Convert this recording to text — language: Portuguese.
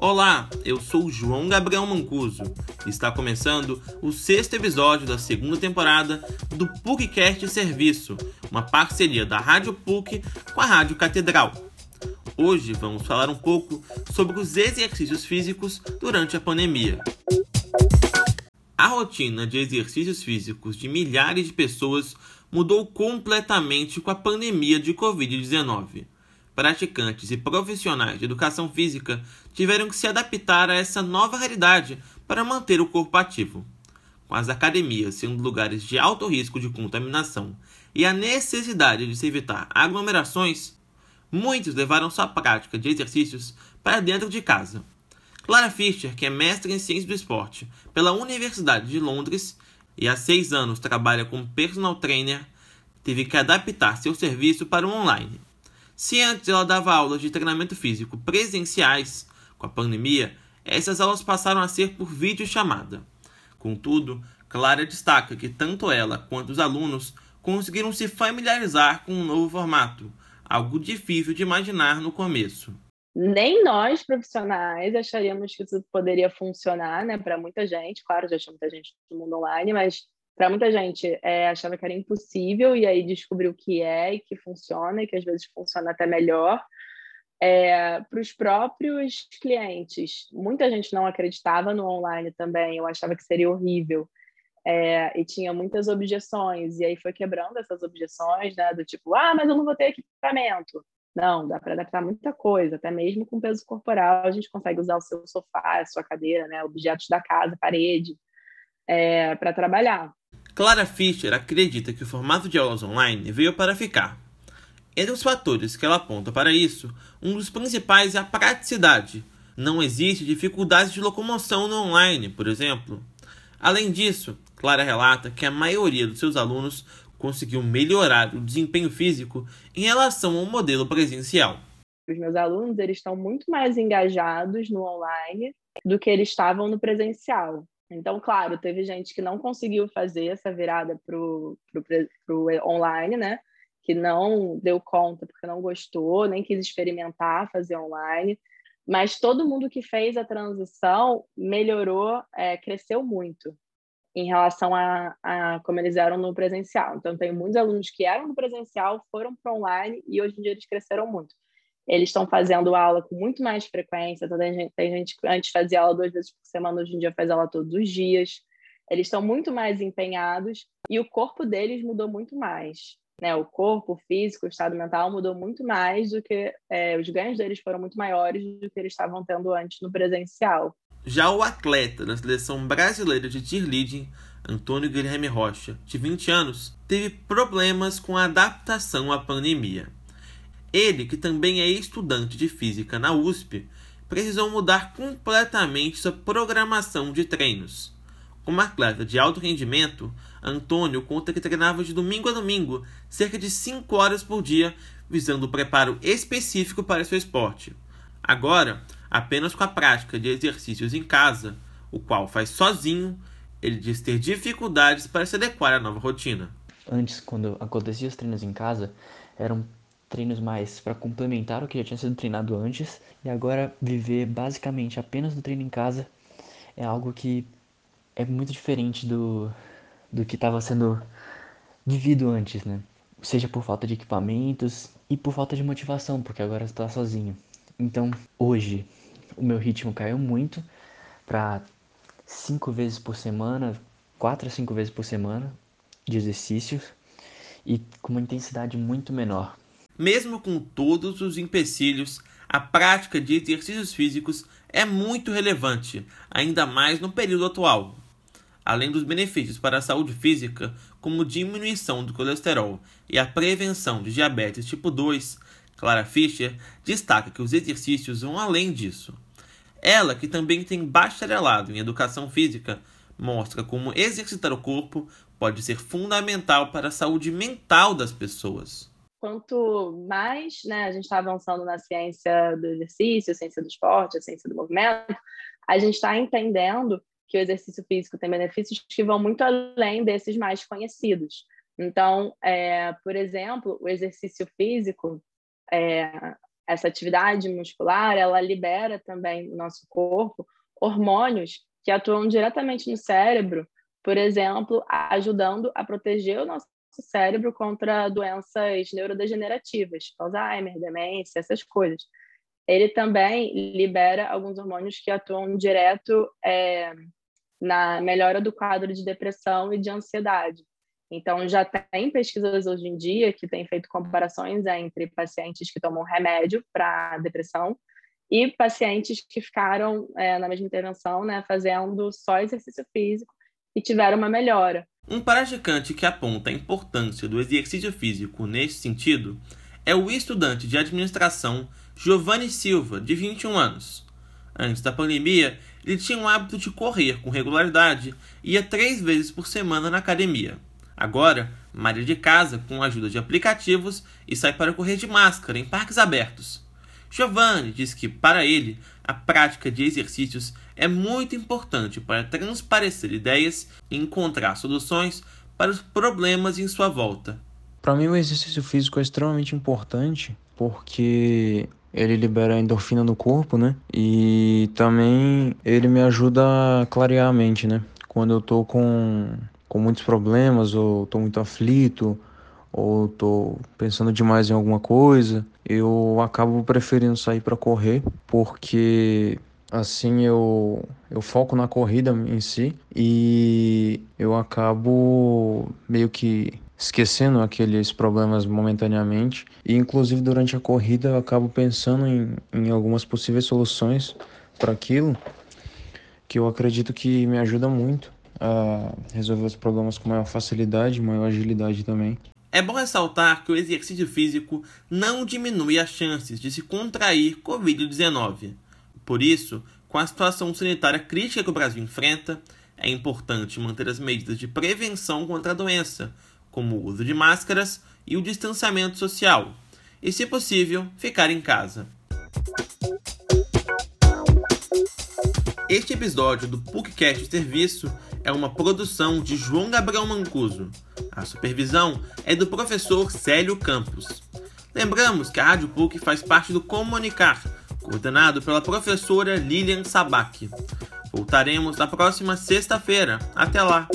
Olá, eu sou João Gabriel Mancuso está começando o sexto episódio da segunda temporada do PUCcast Serviço, uma parceria da Rádio PUC com a Rádio Catedral. Hoje vamos falar um pouco sobre os exercícios físicos durante a pandemia. A rotina de exercícios físicos de milhares de pessoas mudou completamente com a pandemia de Covid-19 praticantes e profissionais de educação física tiveram que se adaptar a essa nova realidade para manter o corpo ativo. Com as academias sendo lugares de alto risco de contaminação e a necessidade de se evitar aglomerações, muitos levaram sua prática de exercícios para dentro de casa. Clara Fischer, que é mestre em ciência do esporte pela Universidade de Londres e há seis anos trabalha como personal trainer, teve que adaptar seu serviço para o online se antes ela dava aulas de treinamento físico presenciais, com a pandemia, essas aulas passaram a ser por videochamada. Contudo, Clara destaca que tanto ela quanto os alunos conseguiram se familiarizar com um novo formato, algo difícil de imaginar no começo. Nem nós, profissionais, acharíamos que isso poderia funcionar né, para muita gente. Claro, já tinha muita gente no mundo online, mas para muita gente é, achava que era impossível e aí descobriu que é e que funciona e que às vezes funciona até melhor. É, para os próprios clientes, muita gente não acreditava no online também, eu achava que seria horrível. É, e tinha muitas objeções, e aí foi quebrando essas objeções, né, do tipo, ah, mas eu não vou ter equipamento. Não, dá para adaptar muita coisa, até mesmo com peso corporal, a gente consegue usar o seu sofá, a sua cadeira, né, objetos da casa, parede, é, para trabalhar. Clara Fischer acredita que o formato de aulas online veio para ficar. Entre os fatores que ela aponta para isso, um dos principais é a praticidade. Não existe dificuldade de locomoção no online, por exemplo. Além disso, Clara relata que a maioria dos seus alunos conseguiu melhorar o desempenho físico em relação ao modelo presencial. Os meus alunos eles estão muito mais engajados no online do que eles estavam no presencial. Então, claro, teve gente que não conseguiu fazer essa virada para o online, né? Que não deu conta porque não gostou, nem quis experimentar fazer online. Mas todo mundo que fez a transição melhorou, é, cresceu muito em relação a, a, como eles eram no presencial. Então, tem muitos alunos que eram no presencial, foram para online e hoje em dia eles cresceram muito. Eles estão fazendo aula com muito mais frequência. Então, tem, gente, tem gente que antes fazia aula duas vezes por semana, hoje em dia faz aula todos os dias. Eles estão muito mais empenhados e o corpo deles mudou muito mais. Né? O corpo, o físico, o estado mental mudou muito mais do que é, os ganhos deles foram muito maiores do que eles estavam tendo antes no presencial. Já o atleta da seleção brasileira de cheerleading, Antônio Guilherme Rocha, de 20 anos, teve problemas com a adaptação à pandemia. Ele, que também é estudante de física na USP, precisou mudar completamente sua programação de treinos. Como atleta de alto rendimento, Antônio conta que treinava de domingo a domingo, cerca de 5 horas por dia, visando o preparo específico para seu esporte. Agora, apenas com a prática de exercícios em casa, o qual faz sozinho, ele diz ter dificuldades para se adequar à nova rotina. Antes, quando acontecia os treinos em casa, eram treinos mais para complementar o que já tinha sido treinado antes e agora viver basicamente apenas no treino em casa é algo que é muito diferente do, do que estava sendo vivido antes, né? Seja por falta de equipamentos e por falta de motivação, porque agora está sozinho. Então, hoje o meu ritmo caiu muito para cinco vezes por semana, quatro a cinco vezes por semana de exercícios e com uma intensidade muito menor. Mesmo com todos os empecilhos, a prática de exercícios físicos é muito relevante, ainda mais no período atual. Além dos benefícios para a saúde física, como diminuição do colesterol e a prevenção de diabetes tipo 2, Clara Fischer destaca que os exercícios vão além disso. Ela, que também tem bacharelado em educação física, mostra como exercitar o corpo pode ser fundamental para a saúde mental das pessoas quanto mais né, a gente está avançando na ciência do exercício, ciência do esporte, a ciência do movimento, a gente está entendendo que o exercício físico tem benefícios que vão muito além desses mais conhecidos. Então, é, por exemplo, o exercício físico, é, essa atividade muscular, ela libera também no nosso corpo hormônios que atuam diretamente no cérebro, por exemplo, ajudando a proteger o nosso cérebro contra doenças neurodegenerativas, Alzheimer, demência, essas coisas. Ele também libera alguns hormônios que atuam direto é, na melhora do quadro de depressão e de ansiedade. Então, já tem pesquisas hoje em dia que têm feito comparações entre pacientes que tomam remédio para depressão e pacientes que ficaram é, na mesma intervenção, né, fazendo só exercício físico e tiveram uma melhora. Um praticante que aponta a importância do exercício físico nesse sentido é o estudante de administração Giovanni Silva, de 21 anos. Antes da pandemia, ele tinha o hábito de correr com regularidade e ia três vezes por semana na academia. Agora, malha de casa com a ajuda de aplicativos e sai para correr de máscara em parques abertos. Giovanni diz que, para ele, a prática de exercícios é muito importante para transparecer ideias e encontrar soluções para os problemas em sua volta. Para mim, o exercício físico é extremamente importante porque ele libera endorfina no corpo, né? E também ele me ajuda a clarear a mente, né? Quando eu tô com, com muitos problemas ou tô muito aflito ou tô pensando demais em alguma coisa, eu acabo preferindo sair para correr, porque assim eu, eu foco na corrida em si e eu acabo meio que esquecendo aqueles problemas momentaneamente e inclusive durante a corrida eu acabo pensando em, em algumas possíveis soluções para aquilo que eu acredito que me ajuda muito a resolver os problemas com maior facilidade, maior agilidade também. É bom ressaltar que o exercício físico não diminui as chances de se contrair Covid-19. Por isso, com a situação sanitária crítica que o Brasil enfrenta, é importante manter as medidas de prevenção contra a doença, como o uso de máscaras e o distanciamento social, e, se possível, ficar em casa. Este episódio do PUCcast Serviço é uma produção de João Gabriel Mancuso. A supervisão é do professor Célio Campos. Lembramos que a Rádio PUC faz parte do Comunicar, coordenado pela professora Lilian Sabac. Voltaremos na próxima sexta-feira. Até lá!